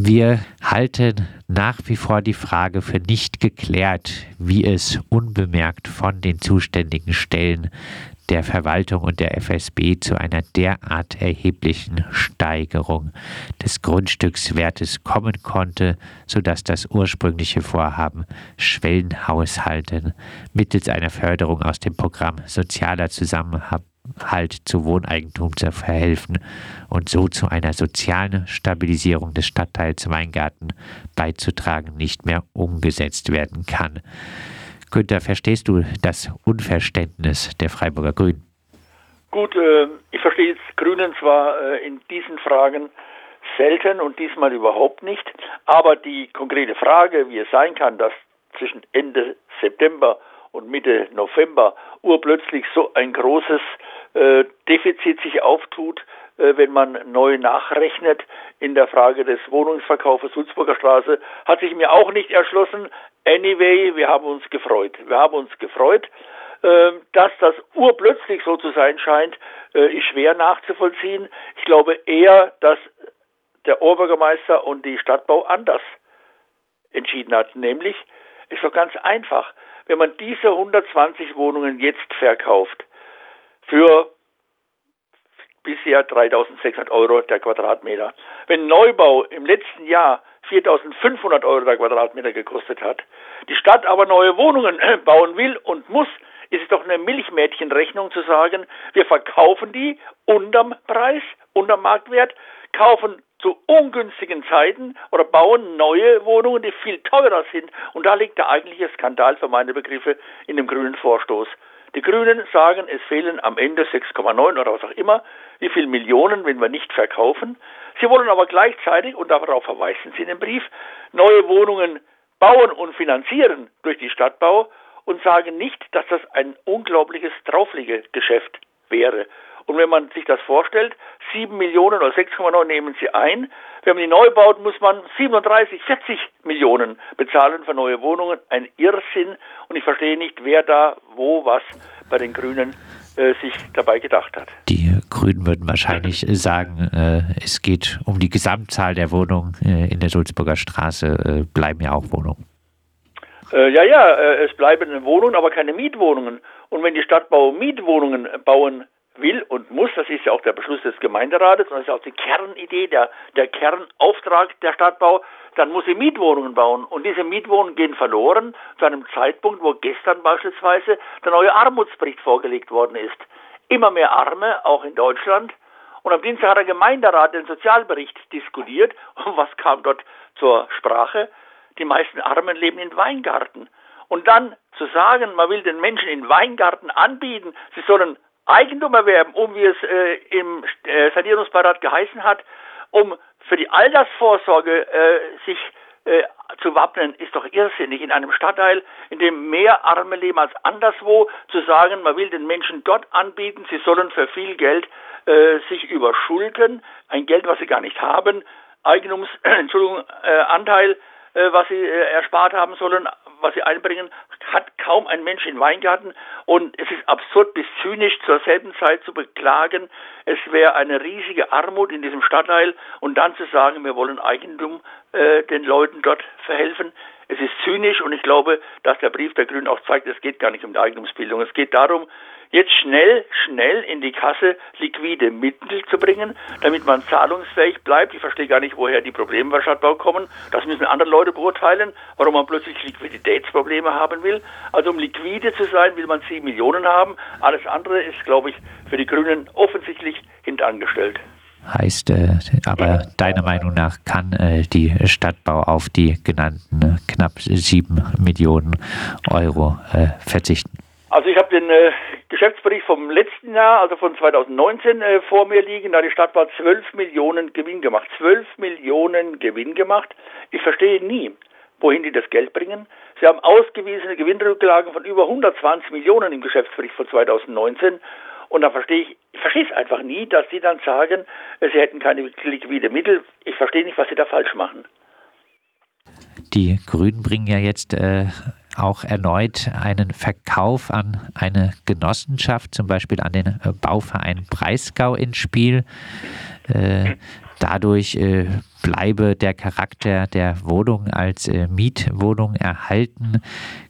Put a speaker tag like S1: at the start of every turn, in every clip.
S1: Wir halten nach wie vor die Frage für nicht geklärt, wie es unbemerkt von den zuständigen Stellen der Verwaltung und der FSB zu einer derart erheblichen Steigerung des Grundstückswertes kommen konnte, sodass das ursprüngliche Vorhaben Schwellenhaushalten mittels einer Förderung aus dem Programm Sozialer Zusammenhalt zu Wohneigentum zu verhelfen und so zu einer sozialen Stabilisierung des Stadtteils Weingarten beizutragen, nicht mehr umgesetzt werden kann. Günther, verstehst du das Unverständnis der Freiburger Grünen?
S2: Gut, äh, ich verstehe jetzt Grünen zwar äh, in diesen Fragen selten und diesmal überhaupt nicht, aber die konkrete Frage, wie es sein kann, dass zwischen Ende September und Mitte November urplötzlich so ein großes äh, Defizit sich auftut, äh, wenn man neu nachrechnet in der Frage des Wohnungsverkaufes Sulzburger Straße, hat sich mir auch nicht erschlossen. Anyway, wir haben uns gefreut. Wir haben uns gefreut. Ähm, dass das urplötzlich so zu sein scheint, äh, ist schwer nachzuvollziehen. Ich glaube eher, dass der Oberbürgermeister und die Stadtbau anders entschieden hat. Nämlich, ist doch ganz einfach, wenn man diese 120 Wohnungen jetzt verkauft, für bisher 3600 Euro der Quadratmeter. Wenn Neubau im letzten Jahr 4500 Euro der Quadratmeter gekostet hat, die Stadt aber neue Wohnungen bauen will und muss, ist es doch eine Milchmädchenrechnung zu sagen, wir verkaufen die unterm Preis, unterm Marktwert, kaufen zu ungünstigen Zeiten oder bauen neue Wohnungen, die viel teurer sind. Und da liegt der eigentliche Skandal für meine Begriffe in dem grünen Vorstoß. Die Grünen sagen, es fehlen am Ende 6,9 oder was auch immer, wie viel Millionen, wenn wir nicht verkaufen. Sie wollen aber gleichzeitig, und darauf verweisen Sie in dem Brief, neue Wohnungen bauen und finanzieren durch die Stadtbau und sagen nicht, dass das ein unglaubliches Draufliegegeschäft wäre. Und wenn man sich das vorstellt, 7 Millionen oder 6,9 nehmen sie ein. Wenn man die neu baut, muss man 37, 40 Millionen bezahlen für neue Wohnungen. Ein Irrsinn. Und ich verstehe nicht, wer da wo was bei den Grünen äh, sich dabei gedacht hat.
S1: Die Grünen würden wahrscheinlich sagen, äh, es geht um die Gesamtzahl der Wohnungen äh, in der Sulzburger Straße, äh, bleiben ja auch Wohnungen.
S2: Äh, ja, ja, äh, es bleiben Wohnungen, aber keine Mietwohnungen. Und wenn die Stadtbau Mietwohnungen bauen will und muss, das ist ja auch der Beschluss des Gemeinderates und das ist auch die Kernidee, der, der Kernauftrag der Stadtbau, dann muss sie Mietwohnungen bauen. Und diese Mietwohnungen gehen verloren zu einem Zeitpunkt, wo gestern beispielsweise der neue Armutsbericht vorgelegt worden ist. Immer mehr Arme, auch in Deutschland. Und am Dienstag hat der Gemeinderat den Sozialbericht diskutiert. Und was kam dort zur Sprache? Die meisten Armen leben in Weingarten. Und dann zu sagen, man will den Menschen in Weingarten anbieten, sie sollen Eigentum erwerben, um, wie es äh, im äh, Sanierungsbeirat geheißen hat, um für die Altersvorsorge äh, sich äh, zu wappnen, ist doch irrsinnig. In einem Stadtteil, in dem mehr Arme leben als anderswo, zu sagen, man will den Menschen dort anbieten, sie sollen für viel Geld äh, sich überschulden, ein Geld, was sie gar nicht haben, Eignums, Entschuldigung, äh, Anteil, äh, was sie erspart haben sollen, was sie einbringen, hat kaum ein Mensch in Weingarten. Und es ist absurd bis zynisch zur selben Zeit zu beklagen, es wäre eine riesige Armut in diesem Stadtteil und dann zu sagen, wir wollen Eigentum äh, den Leuten dort verhelfen. Es ist zynisch und ich glaube, dass der Brief der Grünen auch zeigt, es geht gar nicht um die Eigentumsbildung. Es geht darum, jetzt schnell, schnell in die Kasse liquide Mittel zu bringen, damit man zahlungsfähig bleibt. Ich verstehe gar nicht, woher die Probleme bei Stadtbau kommen. Das müssen andere Leute beurteilen, warum man plötzlich Liquiditätsprobleme haben will. Also um liquide zu sein, will man 10 Millionen haben. Alles andere ist, glaube ich, für die Grünen offensichtlich hintangestellt.
S1: Heißt äh, aber deiner Meinung nach kann äh, die Stadtbau auf die genannten äh, knapp 7 Millionen Euro verzichten?
S2: Also ich habe den äh, Geschäftsbericht vom letzten Jahr, also von 2019, äh, vor mir liegen. Da hat die Stadtbau 12 Millionen Gewinn gemacht. 12 Millionen Gewinn gemacht. Ich verstehe nie, wohin die das Geld bringen. Sie haben ausgewiesene Gewinnrücklagen von über 120 Millionen im Geschäftsbericht von 2019. Und da verstehe ich, ich verstehe es einfach nie, dass sie dann sagen, sie hätten keine liquide Mittel. Ich verstehe nicht, was sie da falsch machen.
S1: Die Grünen bringen ja jetzt äh, auch erneut einen Verkauf an eine Genossenschaft, zum Beispiel an den äh, Bauverein Breisgau ins Spiel. Äh, dadurch äh, bleibe der Charakter der Wohnung als äh, Mietwohnung erhalten.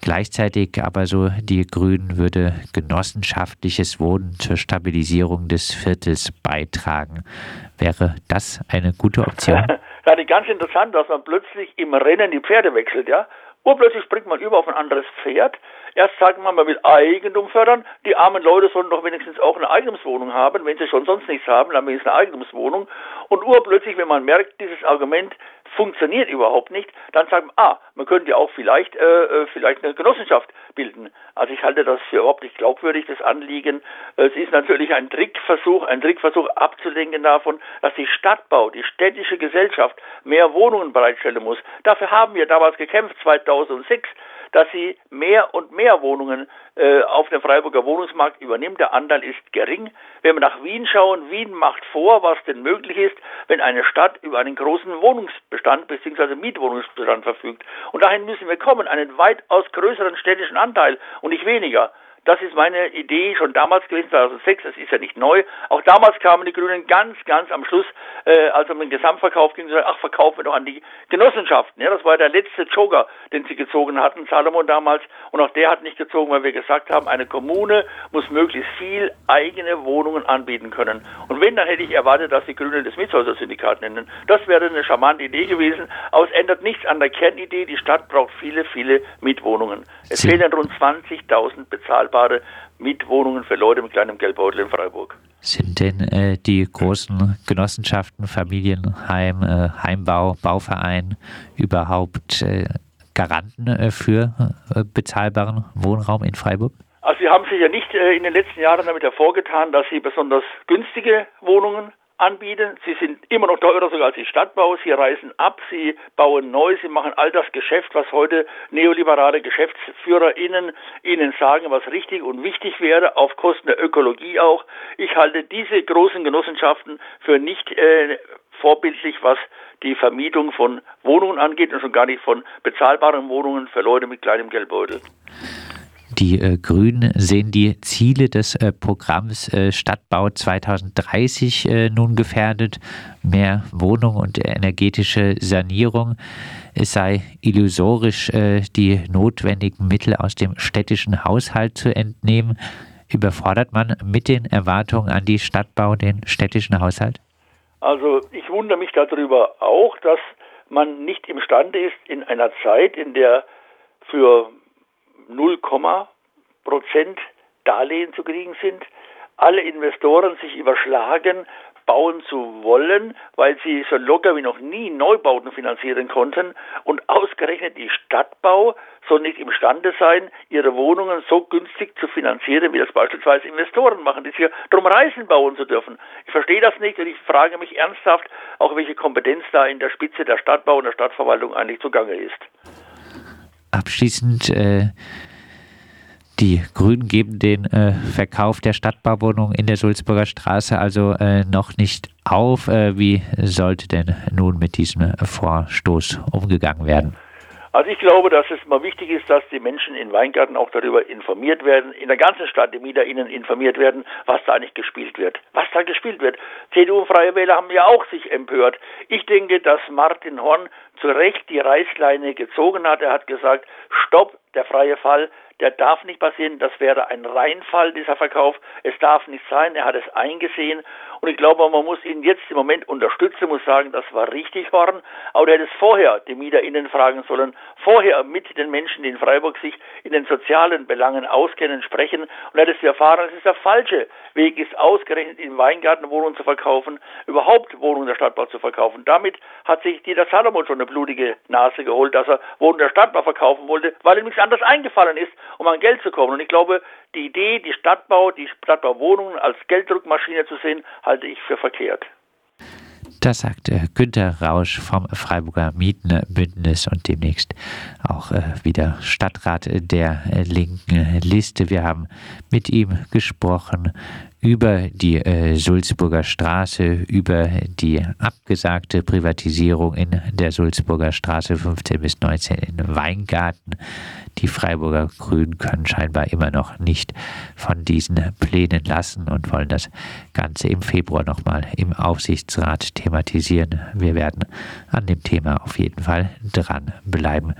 S1: Gleichzeitig aber so die Grünen würde genossenschaftliches Wohnen zur Stabilisierung des Viertels beitragen. Wäre das eine gute Option?
S2: Ja, ganz interessant, dass man plötzlich im Rennen die Pferde wechselt, ja. Urplötzlich springt man über auf ein anderes Pferd. Erst sagt man, man will Eigentum fördern. Die armen Leute sollen doch wenigstens auch eine Eigentumswohnung haben. Wenn sie schon sonst nichts haben, dann wenigstens eine Eigentumswohnung. Und urplötzlich, wenn man merkt, dieses Argument funktioniert überhaupt nicht, dann sagt man, ah, man könnte ja auch vielleicht, äh, äh vielleicht eine Genossenschaft bilden. Also ich halte das für überhaupt nicht glaubwürdig, das Anliegen. Es ist natürlich ein Trickversuch, ein Trickversuch abzulenken davon, dass die Stadtbau, die städtische Gesellschaft mehr Wohnungen bereitstellen muss. Dafür haben wir damals gekämpft, 2006 dass sie mehr und mehr Wohnungen äh, auf dem Freiburger Wohnungsmarkt übernimmt. Der Anteil ist gering. Wenn wir nach Wien schauen, Wien macht vor, was denn möglich ist, wenn eine Stadt über einen großen Wohnungsbestand bzw. Mietwohnungsbestand verfügt. Und dahin müssen wir kommen, einen weitaus größeren städtischen Anteil und nicht weniger. Das ist meine Idee schon damals gewesen, 2006, das ist ja nicht neu. Auch damals kamen die Grünen ganz, ganz am Schluss, äh, als es um den Gesamtverkauf ging, gesagt, ach, verkaufen wir doch an die Genossenschaften. Ja, das war der letzte Joker, den sie gezogen hatten, Salomon damals. Und auch der hat nicht gezogen, weil wir gesagt haben, eine Kommune muss möglichst viel eigene Wohnungen anbieten können. Und wenn, dann hätte ich erwartet, dass die Grünen das Mietshäuser-Syndikat nennen. Das wäre eine charmante Idee gewesen. Aber es ändert nichts an der Kernidee. Die Stadt braucht viele, viele Mietwohnungen. Es fehlen rund 20.000 bezahlbare bezahlbare Mietwohnungen für Leute mit kleinem Geldbeutel in Freiburg.
S1: Sind denn äh, die großen Genossenschaften, Familienheim, äh, Heimbau, Bauverein überhaupt äh, Garanten äh, für äh, bezahlbaren Wohnraum in Freiburg?
S2: Also sie haben sich ja nicht äh, in den letzten Jahren damit hervorgetan, dass sie besonders günstige Wohnungen anbieten. Sie sind immer noch teurer sogar als die Stadtbau. Sie reisen ab, sie bauen neu, sie machen all das Geschäft, was heute neoliberale GeschäftsführerInnen ihnen sagen, was richtig und wichtig wäre, auf Kosten der Ökologie auch. Ich halte diese großen Genossenschaften für nicht äh, vorbildlich, was die Vermietung von Wohnungen angeht und schon gar nicht von bezahlbaren Wohnungen für Leute mit kleinem Geldbeutel.
S1: Die äh, Grünen sehen die Ziele des äh, Programms äh, Stadtbau 2030 äh, nun gefährdet. Mehr Wohnung und energetische Sanierung. Es sei illusorisch, äh, die notwendigen Mittel aus dem städtischen Haushalt zu entnehmen. Überfordert man mit den Erwartungen an die Stadtbau den städtischen Haushalt?
S2: Also ich wundere mich darüber auch, dass man nicht imstande ist, in einer Zeit, in der für 0, Prozent Darlehen zu kriegen sind, alle Investoren sich überschlagen, bauen zu wollen, weil sie so locker wie noch nie Neubauten finanzieren konnten und ausgerechnet die Stadtbau soll nicht imstande sein, ihre Wohnungen so günstig zu finanzieren, wie das beispielsweise Investoren machen, die sich ja darum reisen bauen zu dürfen. Ich verstehe das nicht und ich frage mich ernsthaft, auch welche Kompetenz da in der Spitze der Stadtbau und der Stadtverwaltung eigentlich zugange ist.
S1: Abschließend äh die Grünen geben den äh, Verkauf der Stadtbauwohnung in der Sulzburger Straße also äh, noch nicht auf. Äh, wie sollte denn nun mit diesem Vorstoß umgegangen werden?
S2: Also ich glaube, dass es mal wichtig ist, dass die Menschen in Weingarten auch darüber informiert werden, in der ganzen Stadt, die MieterInnen informiert werden, was da eigentlich gespielt wird. Was da gespielt wird. CDU und Freie Wähler haben ja auch sich empört. Ich denke, dass Martin Horn zu Recht die Reißleine gezogen hat. Er hat gesagt, stopp, der freie Fall, der darf nicht passieren. Das wäre ein Reinfall, dieser Verkauf. Es darf nicht sein. Er hat es eingesehen. Und ich glaube, man muss ihn jetzt im Moment unterstützen, muss sagen, das war richtig, Horn. Aber er hätte es vorher die MieterInnen fragen sollen, vorher mit den Menschen, die in Freiburg sich in den sozialen Belangen auskennen, sprechen. Und er hätte es erfahren, dass es der falsche Weg ist, ausgerechnet in Weingarten Wohnungen zu verkaufen, überhaupt Wohnungen der Stadtbau zu verkaufen. Damit hat sich Dieter Salomon schon eine blutige Nase geholt, dass er Wohnungen der Stadtbau verkaufen wollte, weil ihm nichts anderes eingefallen ist um an Geld zu kommen. Und ich glaube, die Idee, die Stadtbau, die Stadtbauwohnungen als Gelddruckmaschine zu sehen, halte ich für verkehrt.
S1: Das sagt äh, Günter Rausch vom Freiburger Mietenbündnis und demnächst auch äh, wieder Stadtrat der äh, linken Liste. Wir haben mit ihm gesprochen über die äh, Sulzburger Straße, über die abgesagte Privatisierung in der Sulzburger Straße 15 bis 19 in Weingarten. Die Freiburger Grünen können scheinbar immer noch nicht von diesen Plänen lassen und wollen das Ganze im Februar nochmal im Aufsichtsrat thematisieren. Wir werden an dem Thema auf jeden Fall dranbleiben.